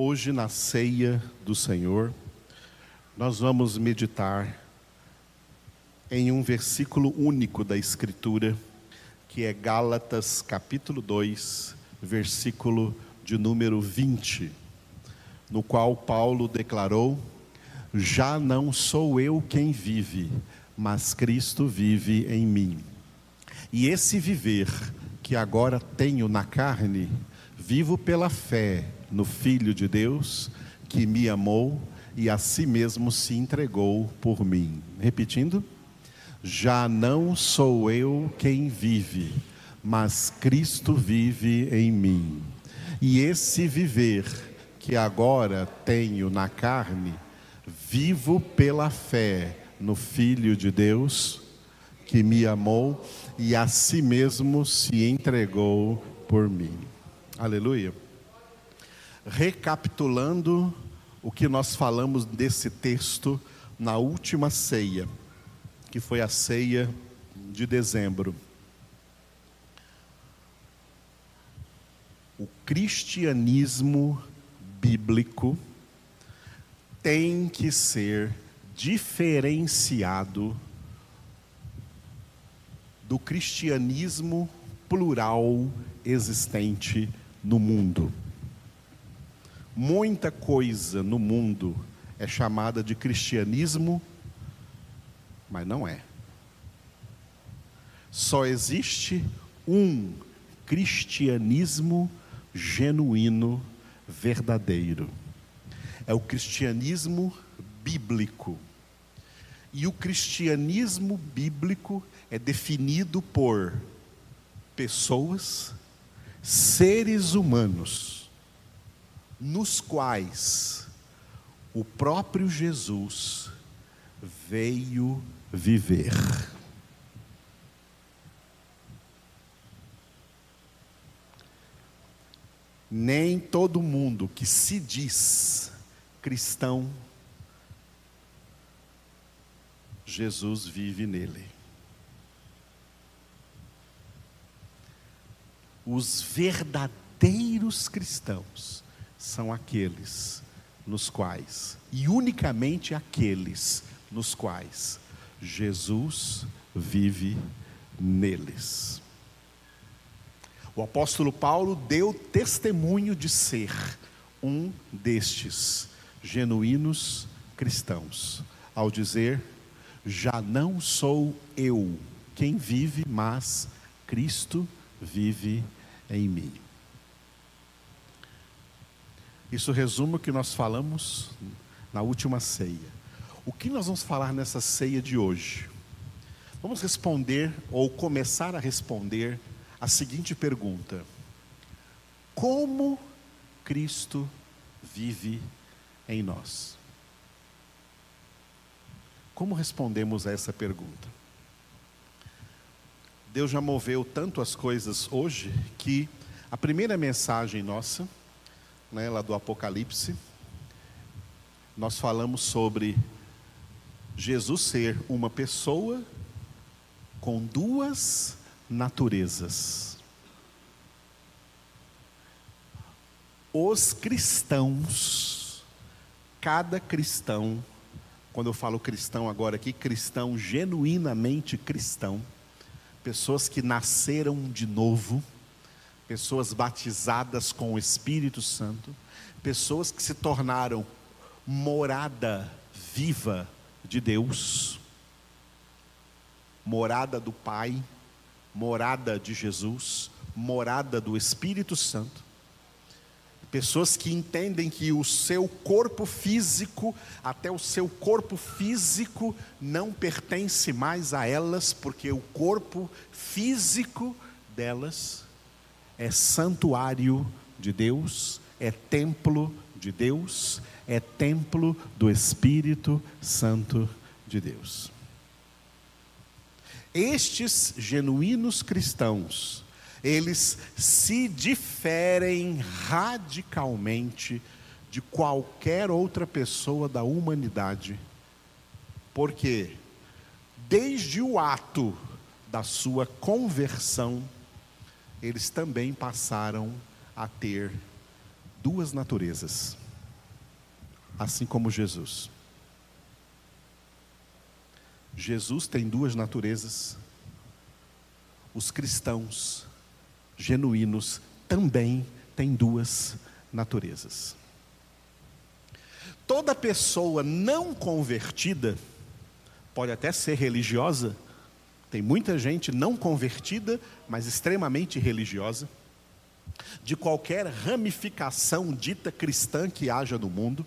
Hoje, na ceia do Senhor, nós vamos meditar em um versículo único da Escritura, que é Gálatas capítulo 2, versículo de número 20, no qual Paulo declarou: Já não sou eu quem vive, mas Cristo vive em mim. E esse viver que agora tenho na carne, vivo pela fé no Filho de Deus, que me amou e a si mesmo se entregou por mim. Repetindo, já não sou eu quem vive, mas Cristo vive em mim. E esse viver que agora tenho na carne, vivo pela fé no Filho de Deus, que me amou e a si mesmo se entregou por mim. Aleluia. Recapitulando o que nós falamos desse texto na última ceia, que foi a ceia de dezembro. O cristianismo bíblico tem que ser diferenciado do cristianismo plural existente no mundo. Muita coisa no mundo é chamada de cristianismo, mas não é. Só existe um cristianismo genuíno, verdadeiro. É o cristianismo bíblico. E o cristianismo bíblico é definido por pessoas, seres humanos, nos quais o próprio Jesus veio viver. Nem todo mundo que se diz cristão, Jesus vive nele. Os verdadeiros cristãos são aqueles nos quais, e unicamente aqueles nos quais, Jesus vive neles. O apóstolo Paulo deu testemunho de ser um destes genuínos cristãos, ao dizer: Já não sou eu quem vive, mas Cristo vive em mim. Isso resume o que nós falamos na última ceia. O que nós vamos falar nessa ceia de hoje? Vamos responder, ou começar a responder, a seguinte pergunta: Como Cristo vive em nós? Como respondemos a essa pergunta? Deus já moveu tanto as coisas hoje que a primeira mensagem nossa, né, lá do Apocalipse, nós falamos sobre Jesus ser uma pessoa com duas naturezas. Os cristãos, cada cristão, quando eu falo cristão agora aqui, cristão genuinamente cristão, pessoas que nasceram de novo, pessoas batizadas com o Espírito Santo, pessoas que se tornaram morada viva de Deus, morada do Pai, morada de Jesus, morada do Espírito Santo. Pessoas que entendem que o seu corpo físico, até o seu corpo físico, não pertence mais a elas, porque o corpo físico delas é santuário de Deus, é templo de Deus, é templo do Espírito Santo de Deus. Estes genuínos cristãos, eles se diferem radicalmente de qualquer outra pessoa da humanidade, porque desde o ato da sua conversão, eles também passaram a ter duas naturezas. assim como Jesus. Jesus tem duas naturezas. Os cristãos genuínos também têm duas naturezas. Toda pessoa não convertida pode até ser religiosa, tem muita gente não convertida, mas extremamente religiosa, de qualquer ramificação dita cristã que haja no mundo.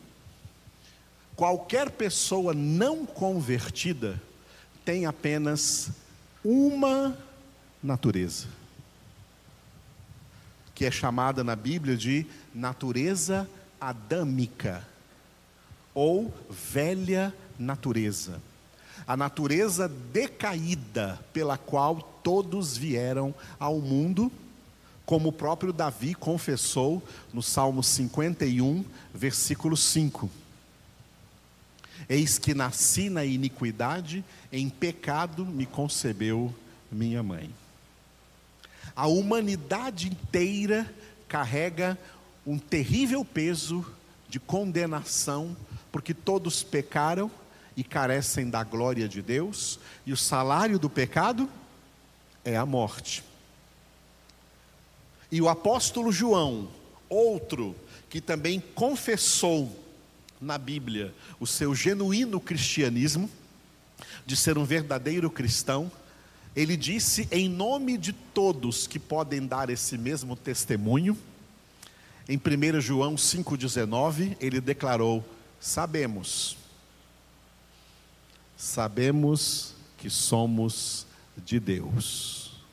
Qualquer pessoa não convertida tem apenas uma natureza, que é chamada na Bíblia de natureza adâmica ou velha natureza. A natureza decaída pela qual todos vieram ao mundo, como o próprio Davi confessou no Salmo 51, versículo 5. Eis que nasci na iniquidade, em pecado me concebeu minha mãe. A humanidade inteira carrega um terrível peso de condenação, porque todos pecaram e carecem da glória de Deus, e o salário do pecado é a morte. E o apóstolo João, outro que também confessou na Bíblia o seu genuíno cristianismo, de ser um verdadeiro cristão, ele disse em nome de todos que podem dar esse mesmo testemunho, em 1 João 5,19, ele declarou: Sabemos, sabemos que somos de Deus,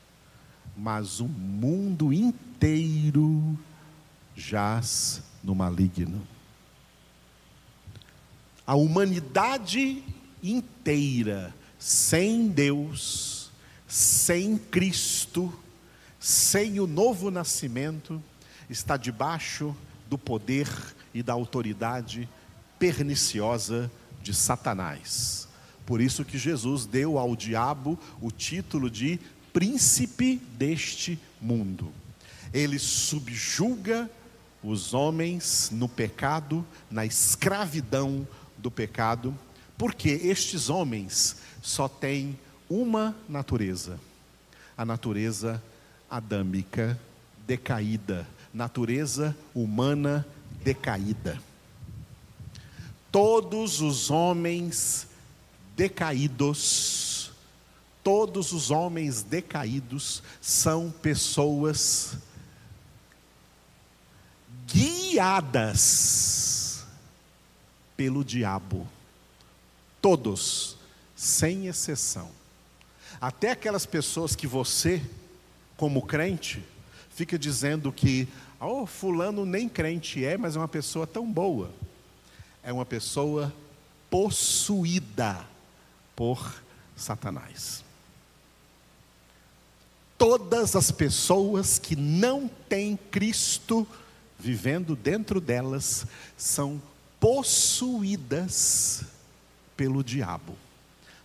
mas o mundo inteiro jaz no maligno. A humanidade inteira, sem Deus, sem Cristo, sem o novo nascimento, está debaixo do poder e da autoridade perniciosa de Satanás. Por isso que Jesus deu ao diabo o título de príncipe deste mundo. Ele subjuga os homens no pecado, na escravidão do pecado, porque estes homens só têm uma natureza, a natureza adâmica decaída, natureza humana decaída. Todos os homens decaídos, todos os homens decaídos são pessoas guiadas pelo diabo. Todos, sem exceção. Até aquelas pessoas que você, como crente, fica dizendo que, oh, fulano nem crente é, mas é uma pessoa tão boa. É uma pessoa possuída por Satanás. Todas as pessoas que não têm Cristo vivendo dentro delas são possuídas pelo diabo,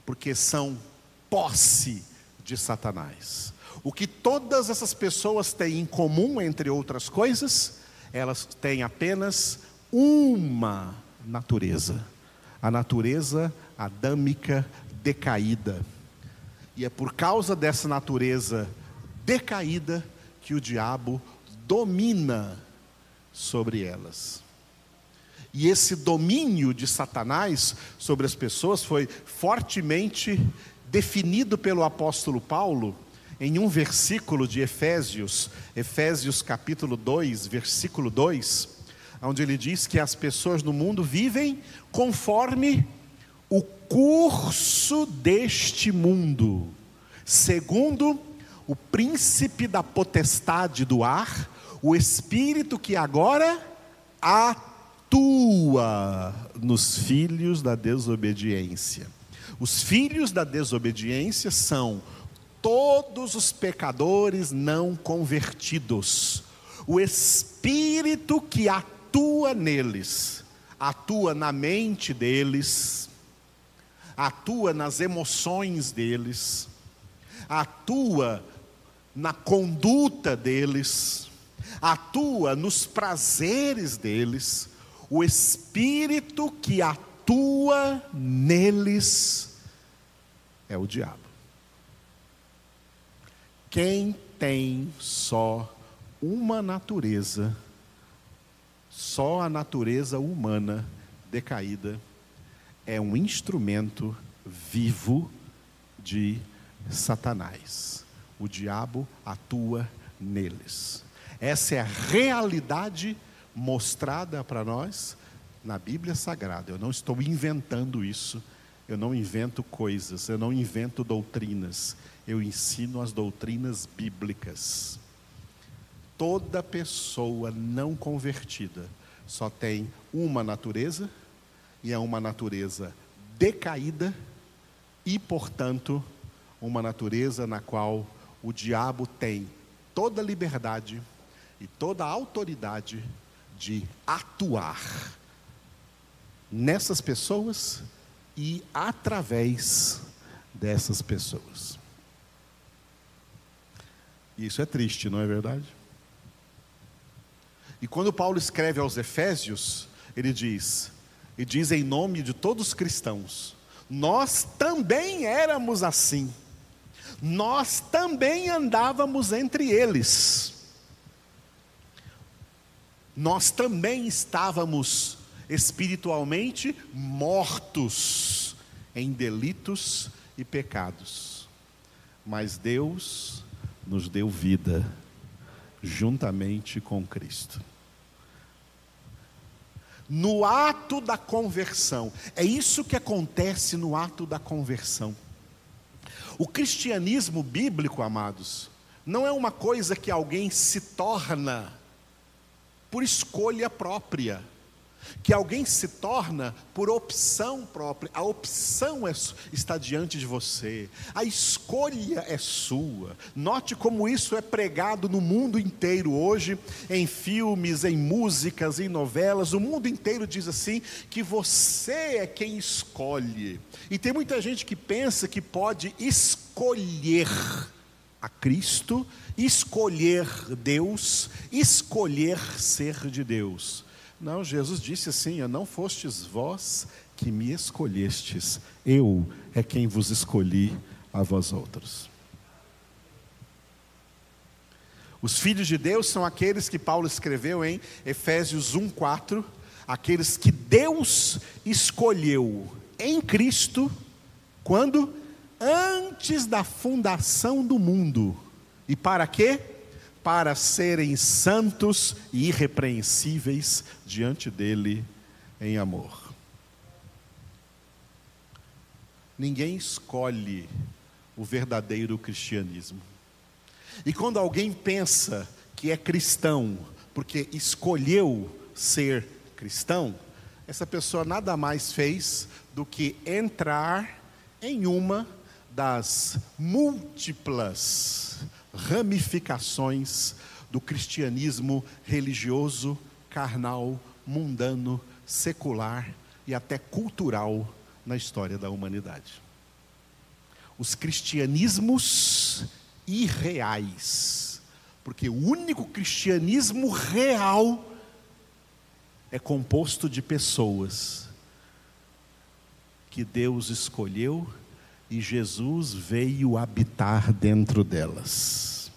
porque são posse de Satanás. O que todas essas pessoas têm em comum, entre outras coisas, elas têm apenas uma natureza, a natureza adâmica decaída. E é por causa dessa natureza decaída que o diabo domina sobre elas. E esse domínio de Satanás sobre as pessoas foi fortemente definido pelo apóstolo Paulo em um versículo de Efésios, Efésios capítulo 2, versículo 2, onde ele diz que as pessoas no mundo vivem conforme o curso deste mundo, segundo o príncipe da potestade do ar, o espírito que agora atua nos filhos da desobediência. Os filhos da desobediência são todos os pecadores não convertidos. O espírito que atua neles, atua na mente deles, atua nas emoções deles, atua na conduta deles, atua nos prazeres deles, o espírito que atua neles é o diabo. Quem tem só uma natureza, só a natureza humana decaída, é um instrumento vivo de Satanás. O diabo atua neles. Essa é a realidade mostrada para nós na Bíblia Sagrada. Eu não estou inventando isso, eu não invento coisas, eu não invento doutrinas, eu ensino as doutrinas bíblicas. Toda pessoa não convertida só tem uma natureza, e é uma natureza decaída, e, portanto, uma natureza na qual o diabo tem toda liberdade e toda autoridade de atuar nessas pessoas e através dessas pessoas. Isso é triste, não é verdade? E quando Paulo escreve aos Efésios, ele diz, e diz em nome de todos os cristãos: nós também éramos assim, nós também andávamos entre eles, nós também estávamos espiritualmente mortos em delitos e pecados, mas Deus nos deu vida juntamente com Cristo. No ato da conversão, é isso que acontece no ato da conversão. O cristianismo bíblico, amados, não é uma coisa que alguém se torna por escolha própria que alguém se torna por opção própria. A opção é, está diante de você, a escolha é sua. Note como isso é pregado no mundo inteiro hoje, em filmes, em músicas, em novelas. O mundo inteiro diz assim: que você é quem escolhe. E tem muita gente que pensa que pode escolher a Cristo, escolher Deus, escolher ser de Deus. Não, Jesus disse assim: Não fostes vós que me escolhestes, eu é quem vos escolhi a vós outros. Os filhos de Deus são aqueles que Paulo escreveu em Efésios 1:4, aqueles que Deus escolheu em Cristo quando antes da fundação do mundo. E para quê? Para serem santos e irrepreensíveis diante dele em amor. Ninguém escolhe o verdadeiro cristianismo. E quando alguém pensa que é cristão porque escolheu ser cristão, essa pessoa nada mais fez do que entrar em uma das múltiplas ramificações do cristianismo religioso, carnal, mundano, secular e até cultural na história da humanidade. Os cristianismos irreais, porque o único cristianismo real é composto de pessoas que Deus escolheu e Jesus veio habitar dentro delas.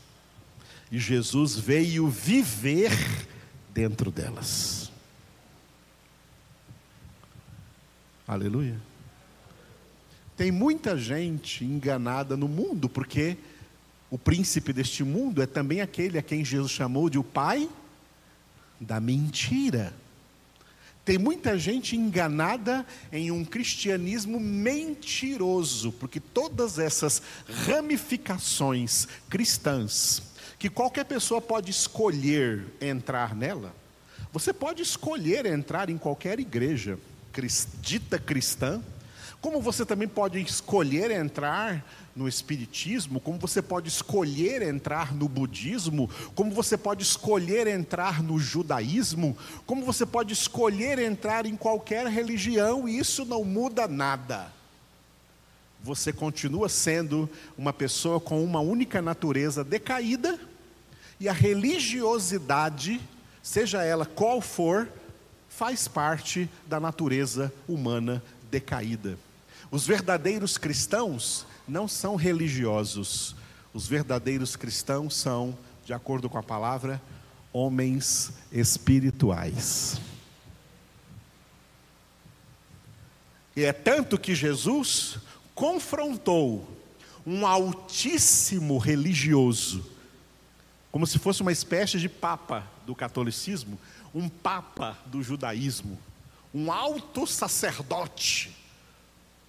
E Jesus veio viver dentro delas. Aleluia. Tem muita gente enganada no mundo, porque o príncipe deste mundo é também aquele a quem Jesus chamou de o pai da mentira. Tem muita gente enganada em um cristianismo mentiroso, porque todas essas ramificações cristãs, que qualquer pessoa pode escolher entrar nela, você pode escolher entrar em qualquer igreja dita cristã, como você também pode escolher entrar no Espiritismo, como você pode escolher entrar no Budismo, como você pode escolher entrar no Judaísmo, como você pode escolher entrar em qualquer religião, e isso não muda nada. Você continua sendo uma pessoa com uma única natureza decaída, e a religiosidade, seja ela qual for, faz parte da natureza humana decaída. Os verdadeiros cristãos não são religiosos, os verdadeiros cristãos são, de acordo com a palavra, homens espirituais. E é tanto que Jesus confrontou um altíssimo religioso, como se fosse uma espécie de papa do catolicismo, um papa do judaísmo, um alto sacerdote,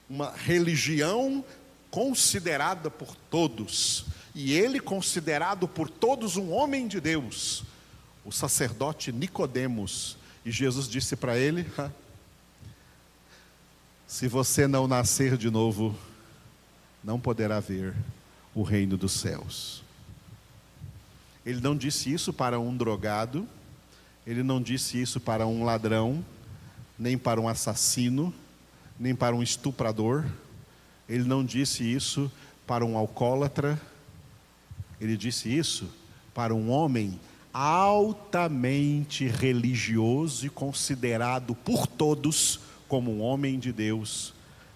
uma religião considerada por todos, e ele considerado por todos um homem de Deus, o sacerdote Nicodemos. E Jesus disse para ele: Se você não nascer de novo, não poderá ver o reino dos céus. Ele não disse isso para um drogado, ele não disse isso para um ladrão, nem para um assassino, nem para um estuprador, ele não disse isso para um alcoólatra, ele disse isso para um homem altamente religioso e considerado por todos como um homem de Deus,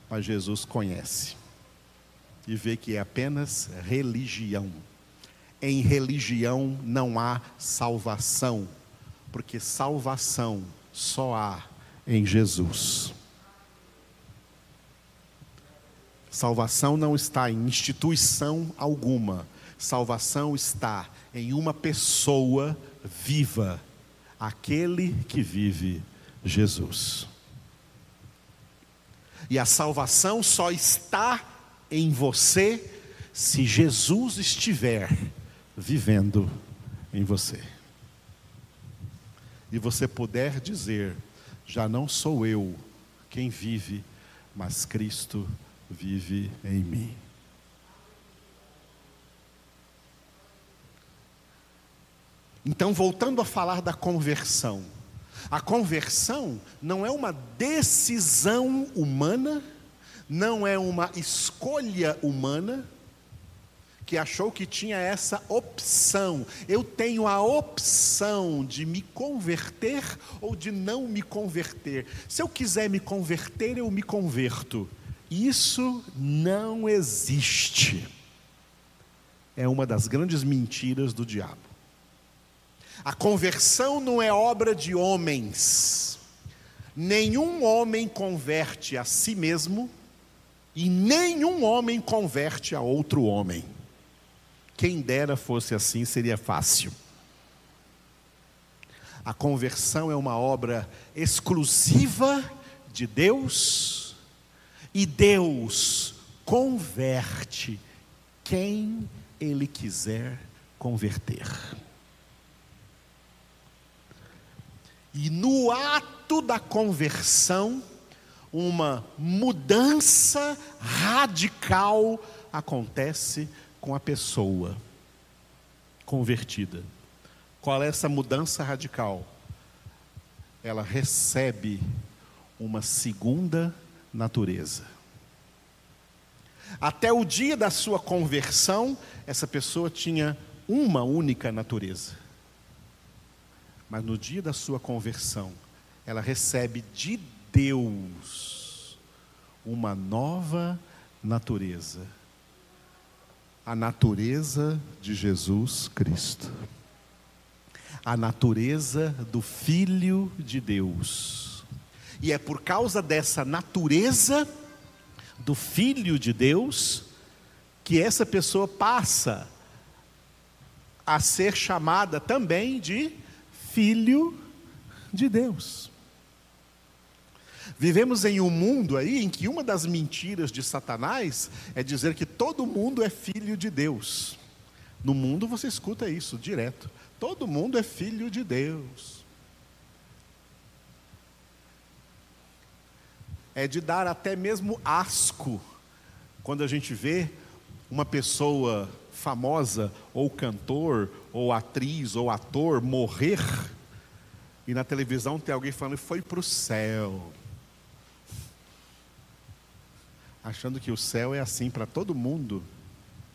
mas Jesus conhece e vê que é apenas religião. Em religião não há salvação, porque salvação só há em Jesus. Salvação não está em instituição alguma, salvação está em uma pessoa viva, aquele que vive Jesus. E a salvação só está em você se Jesus estiver vivendo em você. E você puder dizer: já não sou eu quem vive, mas Cristo vive em mim. Então, voltando a falar da conversão. A conversão não é uma decisão humana, não é uma escolha humana que achou que tinha essa opção. Eu tenho a opção de me converter ou de não me converter. Se eu quiser me converter, eu me converto. Isso não existe. É uma das grandes mentiras do diabo. A conversão não é obra de homens. Nenhum homem converte a si mesmo e nenhum homem converte a outro homem. Quem dera fosse assim, seria fácil. A conversão é uma obra exclusiva de Deus, e Deus converte quem Ele quiser converter. E no ato da conversão, uma mudança radical acontece com a pessoa convertida. Qual é essa mudança radical? Ela recebe uma segunda natureza. Até o dia da sua conversão, essa pessoa tinha uma única natureza. Mas no dia da sua conversão, ela recebe de Deus uma nova natureza. A natureza de Jesus Cristo. A natureza do Filho de Deus. E é por causa dessa natureza do Filho de Deus que essa pessoa passa a ser chamada também de Filho de Deus. Vivemos em um mundo aí em que uma das mentiras de Satanás é dizer que todo mundo é filho de Deus. No mundo você escuta isso direto. Todo mundo é filho de Deus. É de dar até mesmo asco quando a gente vê uma pessoa famosa, ou cantor, ou atriz, ou ator morrer, e na televisão tem alguém falando foi para o céu achando que o céu é assim para todo mundo,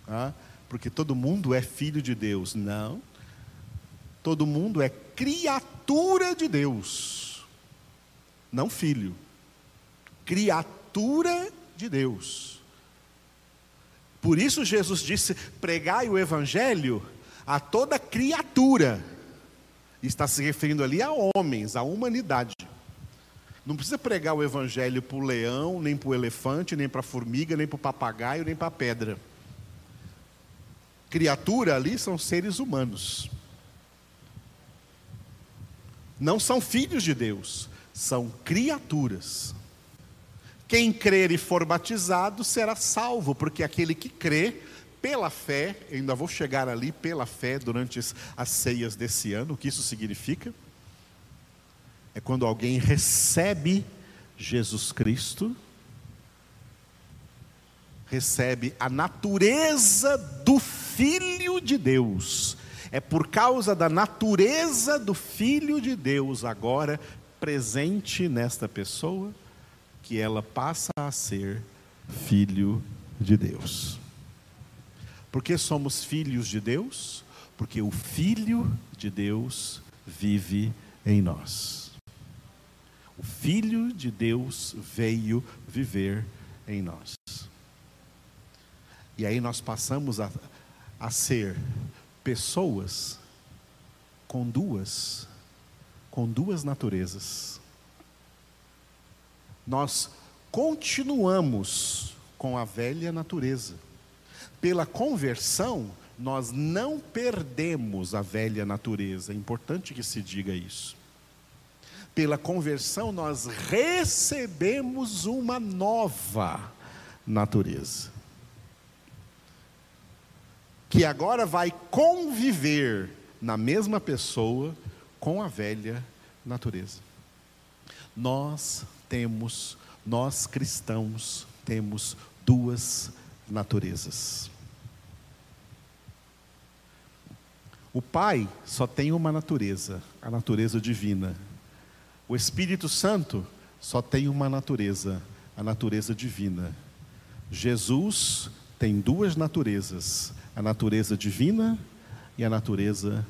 ah, porque todo mundo é filho de Deus. Não. Todo mundo é criatura de Deus. não filho. Criatura de Deus. Por isso Jesus disse: pregai o evangelho a toda criatura. Está se referindo ali a homens, à humanidade. Não precisa pregar o evangelho para o leão, nem para o elefante, nem para a formiga, nem para o papagaio, nem para a pedra. Criatura ali são seres humanos. Não são filhos de Deus, são criaturas. Quem crer e for batizado será salvo, porque aquele que crê pela fé, ainda vou chegar ali pela fé durante as ceias desse ano, o que isso significa? É quando alguém recebe Jesus Cristo, recebe a natureza do Filho de Deus. É por causa da natureza do Filho de Deus, agora presente nesta pessoa, que ela passa a ser filho de Deus. Por que somos filhos de Deus? Porque o Filho de Deus vive em nós. O Filho de Deus veio viver em nós. E aí nós passamos a, a ser pessoas com duas, com duas naturezas. Nós continuamos com a velha natureza. Pela conversão, nós não perdemos a velha natureza. É importante que se diga isso. Pela conversão, nós recebemos uma nova natureza. Que agora vai conviver na mesma pessoa com a velha natureza. Nós temos, nós cristãos, temos duas naturezas. O Pai só tem uma natureza, a natureza divina. O Espírito Santo só tem uma natureza, a natureza divina. Jesus tem duas naturezas, a natureza divina e a natureza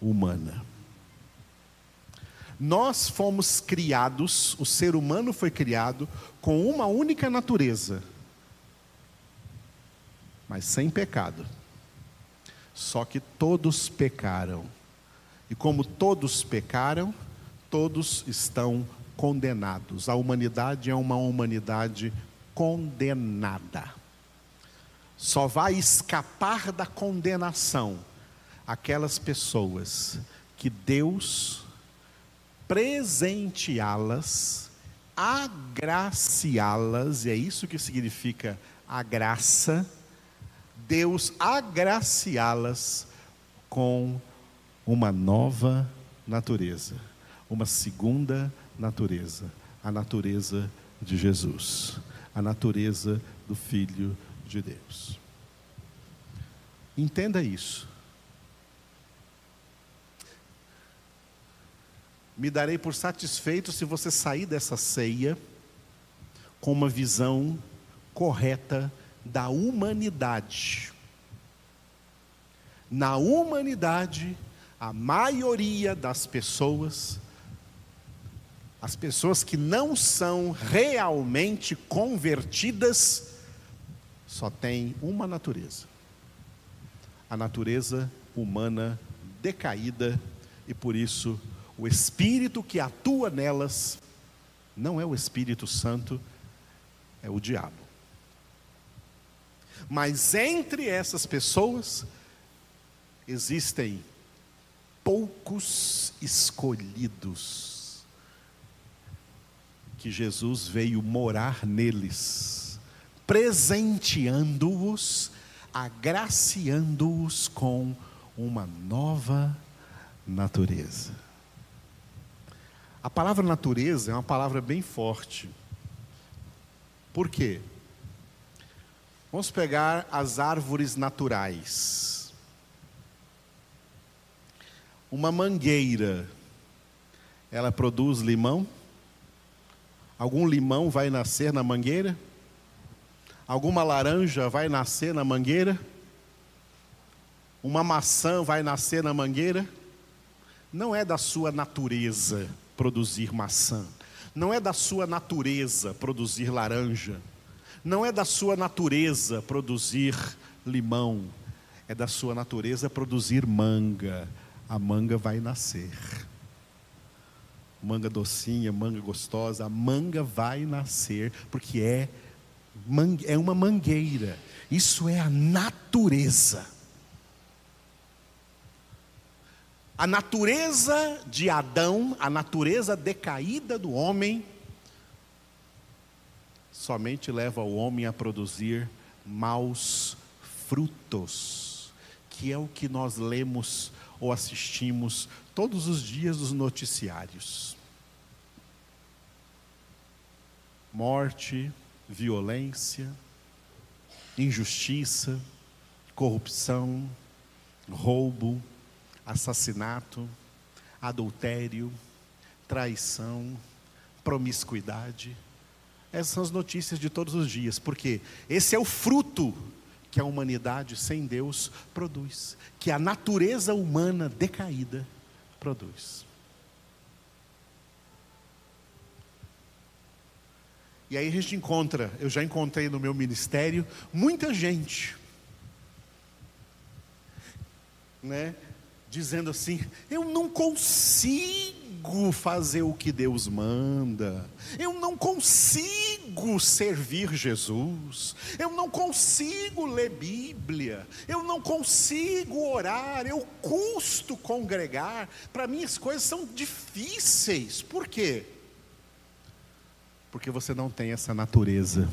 humana. Nós fomos criados, o ser humano foi criado com uma única natureza, mas sem pecado. Só que todos pecaram. E como todos pecaram, todos estão condenados. A humanidade é uma humanidade condenada. Só vai escapar da condenação aquelas pessoas que Deus presenteá-las, agraciá-las, e é isso que significa a graça, Deus agraciá-las com uma nova natureza, uma segunda natureza, a natureza de Jesus, a natureza do Filho de Deus. Entenda isso. Me darei por satisfeito se você sair dessa ceia com uma visão correta da humanidade. Na humanidade, a maioria das pessoas, as pessoas que não são realmente convertidas, só tem uma natureza: a natureza humana decaída, e por isso o espírito que atua nelas não é o Espírito Santo, é o diabo. Mas entre essas pessoas existem poucos escolhidos que Jesus veio morar neles, presenteando-os, agraciando-os com uma nova natureza. A palavra natureza é uma palavra bem forte. Por quê? Vamos pegar as árvores naturais. Uma mangueira, ela produz limão? Algum limão vai nascer na mangueira? Alguma laranja vai nascer na mangueira? Uma maçã vai nascer na mangueira? Não é da sua natureza produzir maçã. Não é da sua natureza produzir laranja. Não é da sua natureza produzir limão. É da sua natureza produzir manga. A manga vai nascer. Manga docinha, manga gostosa, a manga vai nascer, porque é, é uma mangueira. Isso é a natureza. A natureza de Adão, a natureza decaída do homem, somente leva o homem a produzir maus frutos, que é o que nós lemos ou assistimos todos os dias nos noticiários. Morte, violência, injustiça, corrupção, roubo, assassinato, adultério, traição, promiscuidade. Essas são as notícias de todos os dias, porque esse é o fruto que a humanidade sem Deus produz, que a natureza humana decaída produz. E aí a gente encontra, eu já encontrei no meu ministério, muita gente, né, dizendo assim: eu não consigo fazer o que Deus manda, eu não consigo servir Jesus, eu não consigo ler Bíblia, eu não consigo orar, eu custo congregar, para mim as coisas são difíceis, por quê? Porque você não tem essa natureza.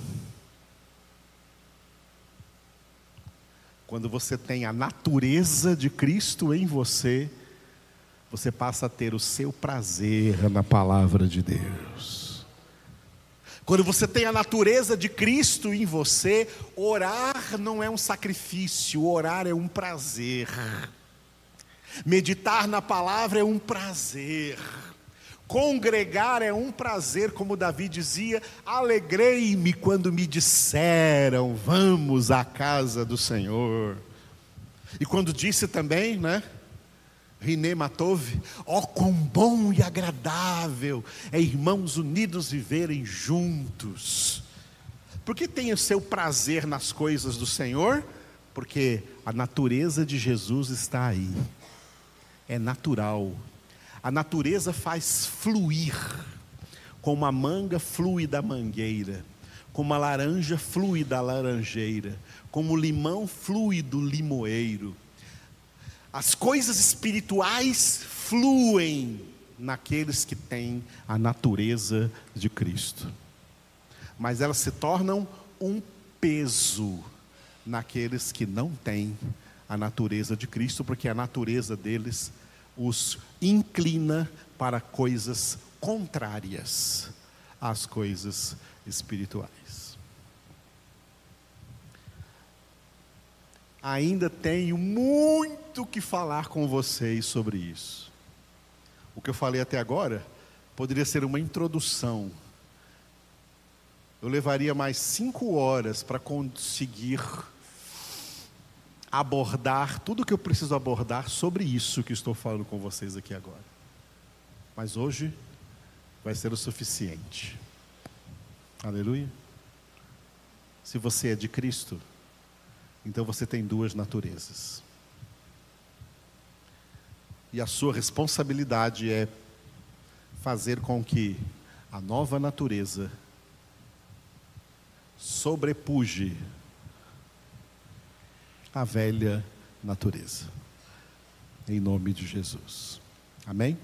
Quando você tem a natureza de Cristo em você, você passa a ter o seu prazer na palavra de Deus. Quando você tem a natureza de Cristo em você, orar não é um sacrifício, orar é um prazer. Meditar na palavra é um prazer. Congregar é um prazer, como Davi dizia: alegrei-me quando me disseram, vamos à casa do Senhor. E quando disse também, né? Riné Matove, ó oh, quão bom e agradável é irmãos unidos viverem juntos. Porque tem o seu prazer nas coisas do Senhor? Porque a natureza de Jesus está aí. É natural a natureza faz fluir, como a manga flui da mangueira, como a laranja flui da laranjeira, como o limão flui do limoeiro. As coisas espirituais fluem naqueles que têm a natureza de Cristo, mas elas se tornam um peso naqueles que não têm a natureza de Cristo, porque a natureza deles os inclina para coisas contrárias às coisas espirituais. Ainda tenho muito que falar com vocês sobre isso. O que eu falei até agora poderia ser uma introdução. Eu levaria mais cinco horas para conseguir abordar tudo o que eu preciso abordar sobre isso que estou falando com vocês aqui agora. Mas hoje vai ser o suficiente. Aleluia. Se você é de Cristo, então você tem duas naturezas. E a sua responsabilidade é fazer com que a nova natureza sobrepuje a velha natureza. Em nome de Jesus. Amém?